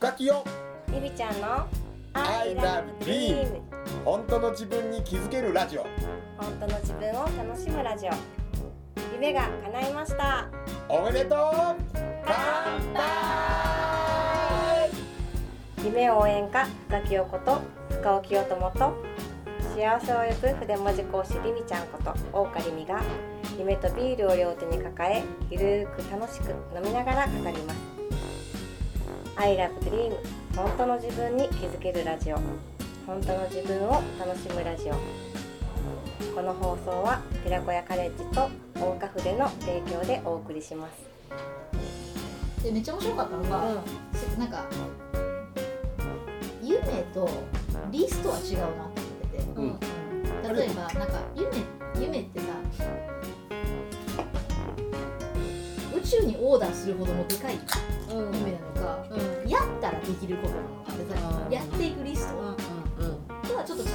深きよ。ゆりちゃんの I love dream 本当の自分に気づけるラジオ。本当の自分を楽しむラジオ。夢が叶いました。おめでとう。乾杯。夢応援歌深木陽子と深尾清友と幸せを呼ぶ筆文字講師りみちゃんこと大岡りみが夢とビールを両手に抱えゆるーく楽しく飲みながら語ります I love dream 本当の自分に気づけるラジオ。本当の自分を楽しむラジオ。この放送は寺子屋カレッジと大岡筆の提供でお送りします。でめっちゃ面白かったのが、せなんか夢とリストは違うなと思ってて、うん。例えばなんか夢夢ってさ宇宙にオーダーするほどのでかい。夢なのか、やったらできることやっていくリスト。とはちょっと違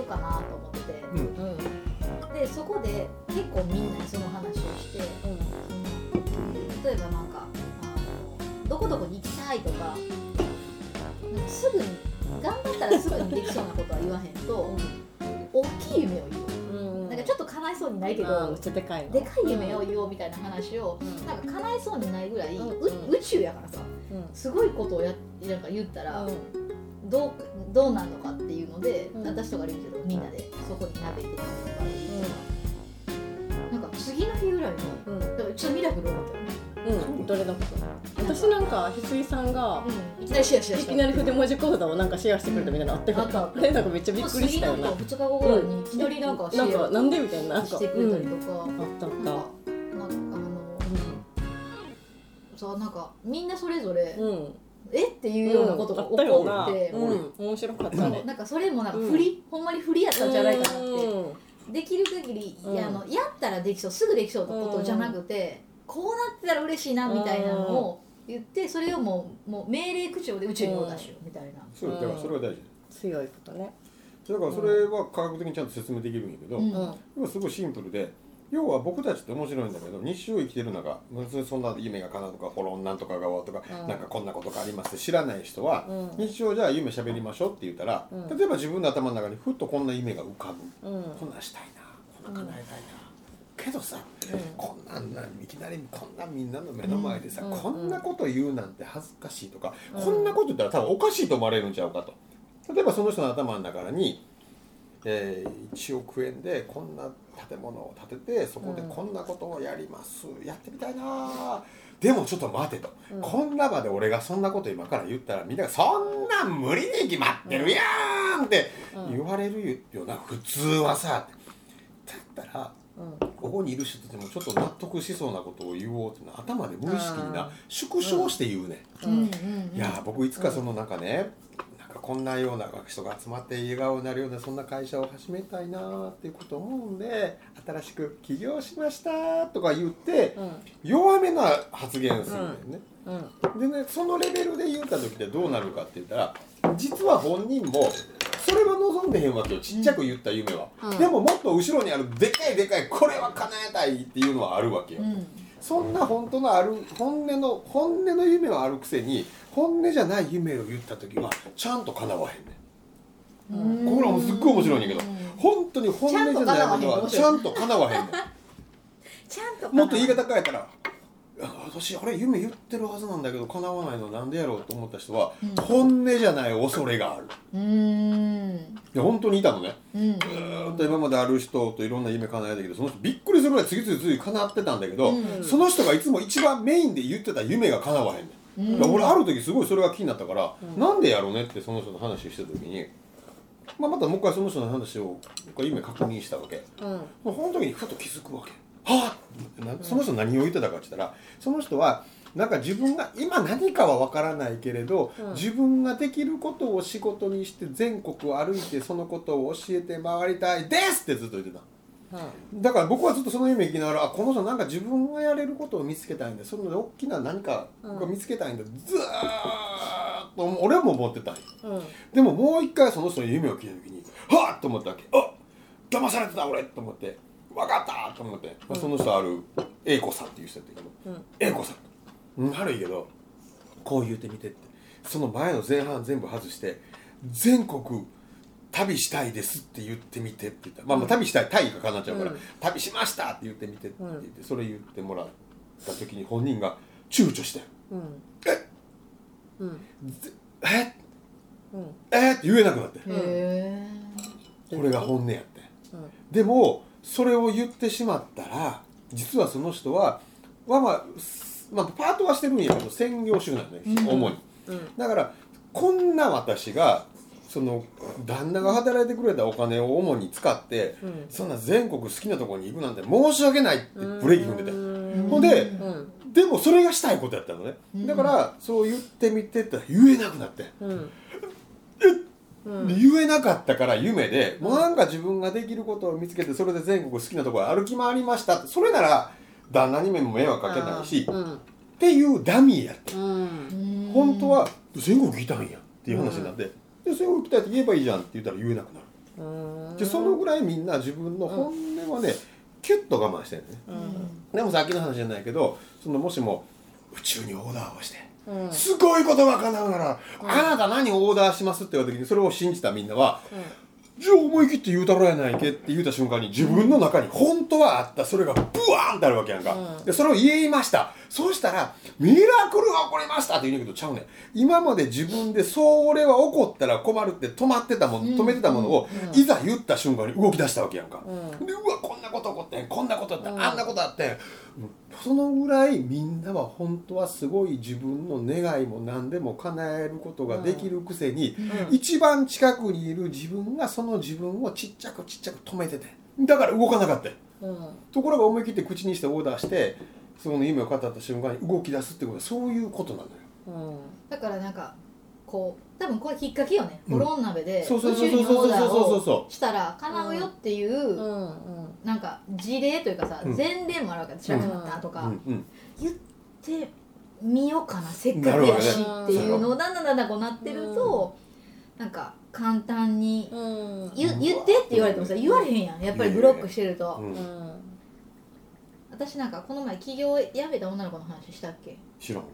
うかなと思ってて、でそこで結構みんなにその話をして、例えばなんかあのどこどこに行きたいとかなんかすぐに頑張ったらすぐにできそうなことは言わへんと、大きい夢を言おう叶いそうにないけど、めっちゃでかいの。でかい夢を言おうみたいな話を、うん。なんか叶えそうにないぐらい、うん。う宇宙やからさうん。すごいことをやなんか言ったら、うん。どうどうなんのかっていうので、うん。私とかリミとみんなでそこに鍋てたりとかなんか次の日ぐらいにうん。だからちょっとミラクル起こったよね、うん。どれのこと私なんか翡翠さんがいきなりシェアしだしたいきなり筆文字講座をなんかシェアしてくれたみたいなのあったよあったあった。あれなんかめっちゃびっくりしたよな。次の2日後ぐらいにいきなりなんかシなんかェなんでみたいな。なアんかしてくれたりうんとか、あったあっなん。かなんかあのさなんかみんなそれぞれ、たうん。え？っていうようなことが起こって、うん。あったよな。うんうん。面白かったね。なんかそれもなんか振り、ほんまに振りやったんじゃないかなって、うん。できる限り、うんいやあのやったらできそう。すぐできそうなことじゃなくて、こうなってたら嬉しいなみたいなのを言ってそれをもうもう命令口調で宇宙にオーダーしようみたいな、そうだからそれは大事。強いことね。だからそれは科学的にちゃんと説明できるんやけど、うん。すごいシンプルで要は僕たちって面白いんだけど日常を生きてる中別にそんな夢が叶うとかホロンなんとかがわとか、うん。なんかこんなことがありますって知らない人は、うん。日常じゃあ夢しゃべりましょうって言ったら、うん。例えば自分の頭の中にふっとこんな夢が浮かぶ、うん。こんなんしたいなこんなん叶えたいな、けどさ、こんなんなんいきなりこんなみんなの目の前でさ、うん。こんなこと言うなんて恥ずかしいとか、こんなこと言ったら多分おかしいと思われるんちゃうかと。例えばその人の頭の中に、えー1億円でこんな建物を建ててそこでこんなことをやります、やってみたいなでもちょっと待てと、うん。こんな場で俺がそんなこと今から言ったらみんなが「そんなん無理に決まってるやん!」ってうん。言われるよ。な普通はさだったらうんここにいる人たちもちょっと納得しそうなことを言おうっていうのは頭で無意識にな縮小して言うね、うん。ん。いやー僕いつかそのなんかね、なんかこんなような人が集まって笑顔になるようなそんな会社を始めたいなーっていうことを思うんで新しく起業しましたとか言ってうん。弱めな発言するんだよね、うん。でねそのレベルで言った時ってどうなるかって言ったら実は本人も望んでへんわけよちっちゃく言った夢は、うんでももっと後ろにあるでかいでかいこれは叶えたいっていうのはあるわけよ、うんそんな本当のある本音の本音の夢はあるくせに本音じゃない夢を言った時はちゃんと叶わへんねんうんこれはもうすっごい面白いんだけど本当に本音じゃないものはちゃんと叶わへんねんちゃんともっと言い方変えたら私あれ夢言ってるはずなんだけど叶わないのなんでやろうと思った人は、うん。本音じゃない恐れがある。うん。いや本当にいたのね。うん。ずーっと今まである人といろんな夢叶えたけどその人びっくりするぐらい次々次々叶ってたんだけど、うん。その人がいつも一番メインで言ってた夢が叶わへんねん。うん。俺ある時すごいそれが気になったから、うん。なんでやろうねってその人の話をしてた時に、まあ、またもう一回その人の話をもう一回夢確認したわけ。うん。もうその時にふと気づくわけはその人何を言ってたかって言ったらその人はなんか自分が今何かは分からないけれど、うん。自分ができることを仕事にして全国を歩いてそのことを教えて回りたいです！ってずっと言ってた。だから僕はずっとその夢聞きながらあこの人なんか自分がやれることを見つけたいんだ。その大きな何かが見つけたいんだ、ずーっと俺はもう思ってたうん。でももう一回その人の夢を聞いた時にはっ！と思ったわけ。あ騙されてた俺！と思って分かったと思って、まあその人ある A 子さんっていう人だったけど。うん。A 子さん。うん悪いけどこう言うてみてって。その前の前半全部外して全国旅したいですって言ってみてって言った。まあまあ旅したいタイがかなっちゃうから、うん。旅しましたって言ってみてって言って、それ言ってもらった時に本人が躊躇して。うん。え？うん「え？うん。え？って言えなくなって。へえこれが本音やって。うん。でもそれを言ってしまったら実はその人はまあまあ、すまあ、パートはしてるんやけど専業主婦なんだよ、うん。主に。うん。だからこんな私がその旦那が働いてくれたお金を主に使ってうん。そんな全国好きなところに行くなんて申し訳ないってブレーキ踏んでてうん。ほんでうん。でもそれがしたいことやったのね。うん。だからそう言ってみてって言えなくなって。うんで言えなかったから夢でもうなんか自分ができることを見つけてそれで全国好きなところ歩き回りましたって。それなら旦那にも迷惑かけないしうん。っていうダミーやって。うん。本当は全国行きたいんやっていう話になって、で全国行きたいって言えばいいじゃんって言ったら言えなくなる。うん。でそのぐらいみんな自分の本音はね、キュッと我慢してるね。うん。でもさっきの話じゃないけどそのもしも宇宙にオーダーをしてうん。すごいことが叶うなら、あなた何をオーダーしますって言われた時にそれを信じたみんなはじゃあ思い切って言うたろやないけって言うた瞬間に自分の中に本当はあった。それがブワーンってあるわけやんか、うん。でそれを言いました。そうしたらミラクルが起こりましたって言うんだけどちゃうねん。今まで自分でそれは起こったら困るって止まってたもの止めてたものを、いざ言った瞬間に動き出したわけやんか、うん。でうわなこと起こってんこんなことあってん、うん。あんなことあってんそのぐらいみんなは本当はすごい自分の願いも何でも叶えることができるくせに、うん。一番近くにいる自分がその自分をちっちゃくちっちゃく止めててだから動かなかった。うん。ところが思い切って口にしてオーダーしてその夢を語った瞬間に動き出すってことはそういうことなのよ。うん。だからなんかこう多分これきっかけよね、うん。ホロン鍋でそうそうそう宇宙にそうそう。オーダーをしたら叶うよっていう、うんなんか事例というかさ、うん。前例もあるわけで知らなかったとか、言ってみようかなせっかくやしっていうのをだんだんだんだんこうなってると、なんか簡単にうん。言言ってって言われてもさ言われへんやん。やっぱりブロックしてると、私なんかこの前起業辞めた女の子の話したっけ？知らん。知ら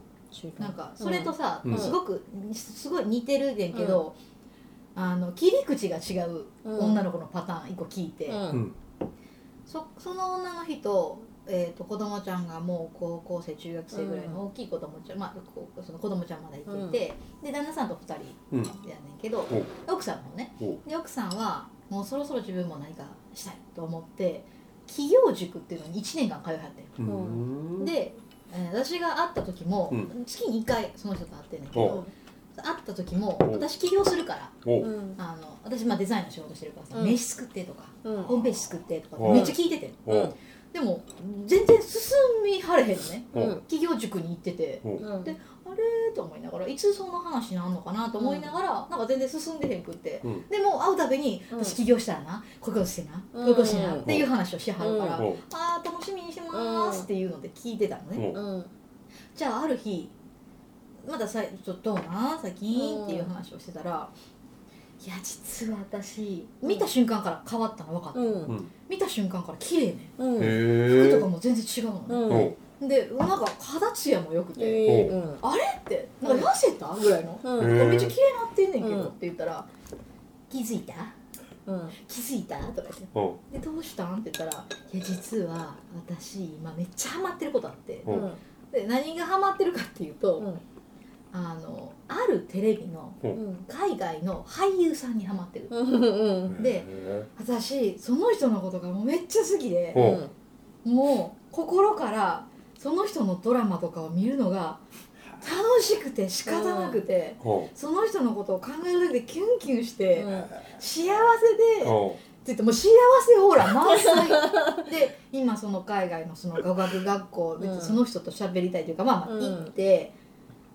なんかそれとさ、うん。すごくすごい似てるねんけど、あの切り口が違う女の子のパターン一個聞いて、うん。うん。そその女の人えー、と子供ちゃんがもう高校生中学生ぐらいの大きい子供ちゃん、まあ、その子供ちゃんまだいてて、で旦那さんと2人うんやねんけど、奥さんもねおで奥さんはもうそろそろ自分も何かしたいと思って企業塾っていうのに1年間通いはってん。うん。で、えー私が会った時も、うん。月に1回その人と会ってんねんけおど会った時もお私起業するからおう。ん。あの私まあデザインの仕事してるからさ、うん。名刺作ってとか、うん。ホームページ作ってとかおめっちゃ聞いてておでも全然進みはれへんのね。おう。ん。企業塾に行ってて。おうん。であれと思いながらいつその話になんのかなと思いながら、なんか全然進んでへんくって、うん。でも会うたびに、うん。私起業したらなこういうことしてな、うん。こういうことしてなっていう話をしはるから、おああ楽しみにしてますっていうので聞いてたのね、おうん。じゃあある日まださちょっとどうなん最近？っていう話をしてたら、いや実は私見た瞬間から変わったの分かった、うん。うん。見た瞬間から綺麗ね。服とかも全然違うのね、うん。おでなんか肌ツヤも良くて、えー。うん。あれってなんか痩せた？ぐらいの、うん。めっちゃ綺麗になってんねんけど、うん。って言ったら「気づいた？うん。気づいた?」とか言って。お「でどうしたん?」って言ったら「いや実は私今めっちゃハマってることあって。おうん。で何がハマってるかっていうと、うん。あのあるテレビのうん。海外の俳優さんにハマってる、でへ私その人のことがもうめっちゃ好きでおもう心からその人のドラマとかを見るのが楽しくて仕方なくて、ーおその人のことを考えるだけでキュンキュンして、うん。幸せで、ってお言ってもう幸せオーラ満載。で今その海外のその語学学校でうん。その人と喋りたいというかまあまあうん。行って、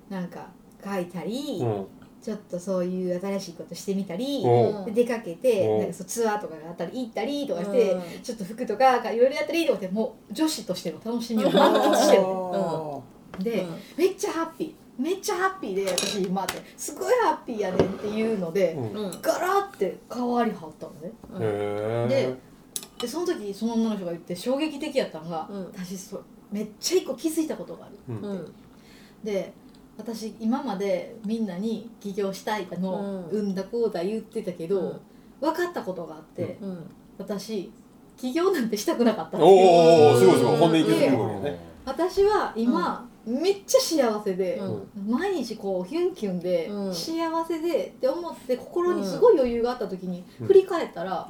なんか書いたり、うんちょっとそういう新しいことしてみたり、おで出かけてう。んなんかそうツアーとかがあったり行ったりとかして、うん。ちょっと服とかいろいろやったりとかってもう女子としての楽しみを満喫してる。おで、めっちゃハッピー。めっちゃハッピーで私今ってすごいハッピーやねんっていうので、うん。うん。ガラって変わりはったのね。うんへででその時その女の人が言って衝撃的やったのが、うん。私そうめっちゃ一個気づいたことがあるうん。うん。で私今までみんなに起業したいだの、うんうんだこうだ言ってたけど、分かったことがあって、うん。私起業なんてしたくなかったんですよ。おおすごいすごい。本音に気づくわけね。私は今、めっちゃ幸せで、うん。毎日こうヒュンキュンで、うん。幸せでって思って心にすごい余裕があった時に、うん。振り返ったら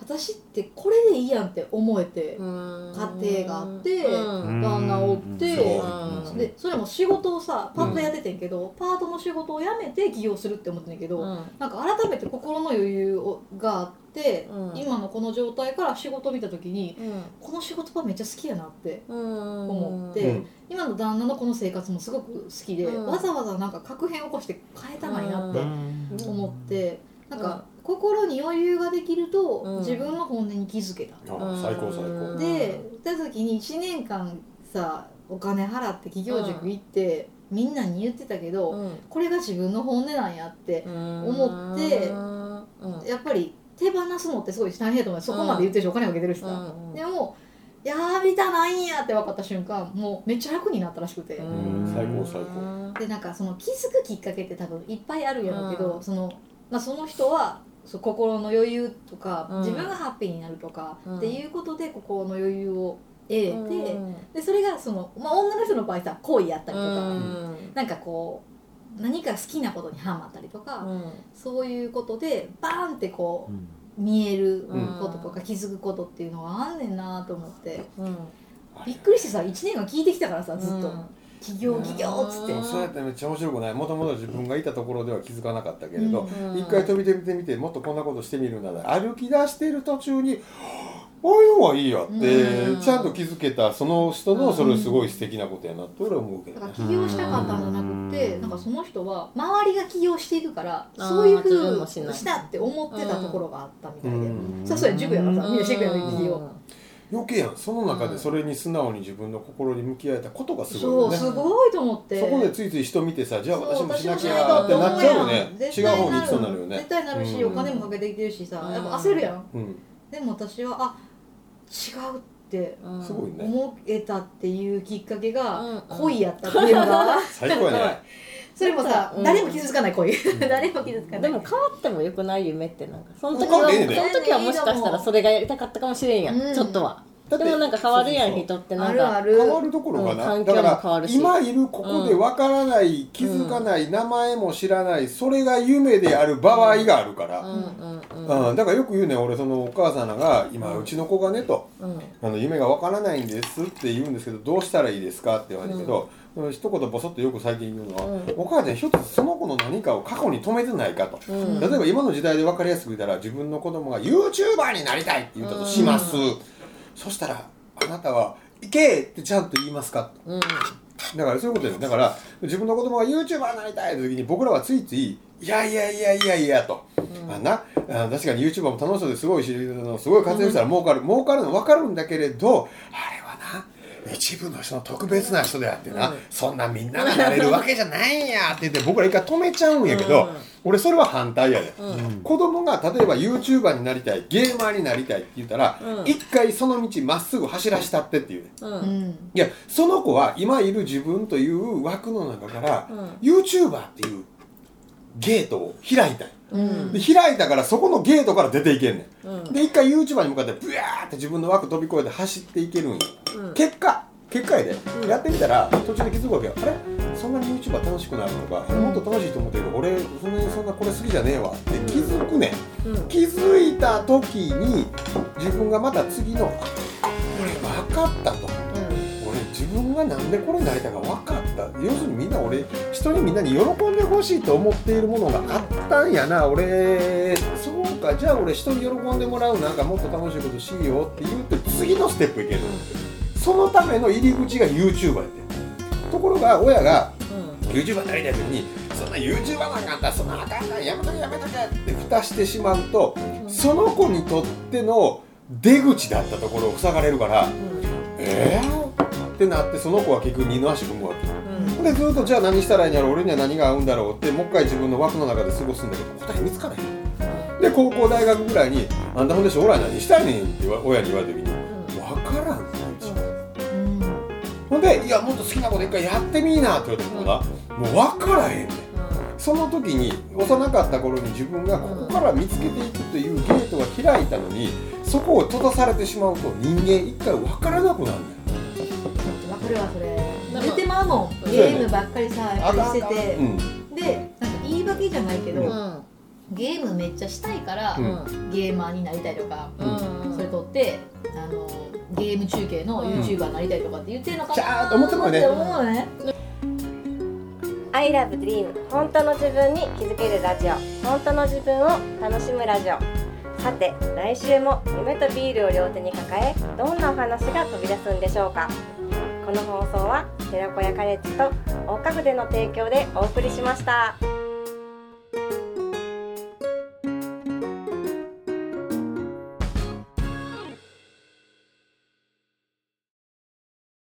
私ってこれでいいやんって思えて、うん。家庭があってうん。旦那おって、うん。でそれも仕事をさパートやっててんけど、パートの仕事を辞めて起業するって思ってんねんけど、うん。なんか改めて心の余裕をがあって、うん。今のこの状態から仕事を見た時にうん。この仕事はめっちゃ好きやなってうん。思って、うん。今の旦那のこの生活もすごく好きで、うん。わざわざなんか確変を起こして変えたないなってうん。思って、なんか心に余裕ができると、うん。自分の本音に気づけた。あ最高最うん。高で行った時に1年間さお金払って企業塾行って、みんなに言ってたけど、うん。これが自分の本音なんやって、思思ってうん。やっぱり手放すのってすごい大変やと思う。そこまで言ってるし、お金をかけてるしさ、うん。でもやめたないんやって分かった瞬間もうめっちゃ楽になったらしくて、ん。最高最高。でなんかその気づくきっかけって多分いっぱいあるんやろうけど、うん。そのまあ、その人はそう心の余裕とか、うん。自分がハッピーになるとか、うん。っていうことで心の余裕を得れて、うん。でそれがその、まあ、女の人の場合さ恋やったりとか、うん。なんかこう何か好きなことにハマったりとか、うん。そういうことでバーンってこう見えるうんこととか気づくことっていうのがあんねんなと思って。うん。びっくりしてさ1年間聞いてきたからさずっと。うん「起業起業」っつって。うんそうやってめっちゃ面白くない？もともと自分がいたところでは気づかなかったけれど、うん。一回飛び出てみてもっとこんなことしてみるなら歩き出している途中にああいうのはいいやって、うん。ちゃんと気づけたその人のそれすごい素敵なことやなって俺は思うけどね。だから起業したかったんじゃなくてうん。なんかその人は周りが起業しているからそういうふうもしたって思ってたところがあったみたいで。うん。さそうや塾やからさみんなしてくれる起業余計やん。その中でそれに素直に自分の心に向き合えたことがすごいそうよねすごいと思って。そこでついつい人見てさじゃあそう私もしなきゃってなっちゃうよね。絶違う方に行対なるきそうになるよね。絶対なる。し、うん。お金もかけてきてるしさ、うん。やっぱ焦るやん。うん。でも私はあ違うってうんすごいね。思えたっていうきっかけがうん。恋やったっていうのが最高やねそれもさ、うん。誰も傷つかない恋。誰も傷つかない。でも変わってもよくない夢ってなんかその時はその時はもしかしたらそれがやりたかったかもしれんやん、うん。ちょっとはでもなんか変わるやんそうそう人ってなんか。あるある。変わるところかな、うんだか環境も変わるし。ら今いるここでわからない、気づかない、名前も知らないそれが夢である場合があるから、うんうんうん。うんだからよく言うね俺そのお母さんらが今うちの子がねとうん。あの夢がわからないんですって言うんですけどどうしたらいいですかって言われるけど、うん。一言ボソッとよく最近言うのは、うん。お母ちゃん一つその子の何かを過去に止めてないかと、うん。例えば今の時代で分かりやすく言ったら自分の子供が YouTuber になりたいって言ったとします、そしたらあなたは「行け!」ってちゃんと言いますかうんだからそういうことですだから自分の子供が YouTuber になりたいって時に僕らはついつい「いやいやいやいやいや」と。あなあ確かに YouTuber も楽しそうですごいしすごい活躍したら儲かる、儲かるの分かるんだけれどあれ一部の人の特別な人であってな、うん。そんなみんながなれるわけじゃないんや。って言って僕ら一回止めちゃうんやけど、うん。俺それは反対やで、うん。子供が例えば YouTuber になりたいゲーマーになりたいって言ったら、うん。一回その道まっすぐ走らしたってっていういやその子は今いる自分という枠の中から、うん。YouTuber っていうゲートを開いたいうん。で開いたからそこのゲートから出ていけんねん。うん。で一回 YouTuber に向かってブヤーって自分の枠飛び越えて走っていけるんよ。うん。結果結果やで、うん。やってみたら途中で気づくわけよ。あれ？そんなに YouTuber 楽しくなるのか、あれもっと楽しいと思ってる。けど俺そんなにそんなこれ好きじゃねえわ。って気づくねん。うん。気づいた時に自分がまた次のあ俺分かったとがなんでこれになりたいか分かった。要するにみんな俺人にみんなに喜んでほしいと思っているものがあったんやな。俺そうか。じゃあ俺人に喜んでもらうなんかもっと楽しいことしようって言うて次のステップいける。そのための入り口が YouTuber やってところが親が YouTuber になりたい時にそんな YouTuber なんかあったらそんなあかんないやめとけやめとけって蓋してしまうとその子にとっての出口だったところを塞がれるからえー、ってなってその子は結局二の足踏むわけでずっとじゃあ何したらいいんやろう俺には何が合うんだろうってもう一回自分の枠の中で過ごすんだけど答え見つからへん。で高校大学ぐらいに「あんたほんで将来何したいねん」って親に言われた時に「分からん」ってうん。ほんで「いやもっと好きなこと一回やってみいな」って言われてもなもう分からへんねんその時に幼かった頃に自分がここから見つけていくというゲートが開いたのにそこを閉ざされてしまうと人間一回分からなくなる。ねんわかるわそれ。も言ってまうもん。ゲームばっかりさしてて。うん。でなんか言い訳じゃないけど、うん。ゲームめっちゃしたいから、うん。ゲーマーになりたいとか、うん。それ撮ってあのゲーム中継の YouTuber になりたいとかって言ってるのかなっと思ってもねって思うね。I love dream 本当の自分に気づけるラジオ。本当の自分を楽しむラジオ。さて来週も夢とビールを両手に抱えどんなお話が飛び出すんでしょうかこの放送は寺子屋カレッジと大家具での提供でお送りしました。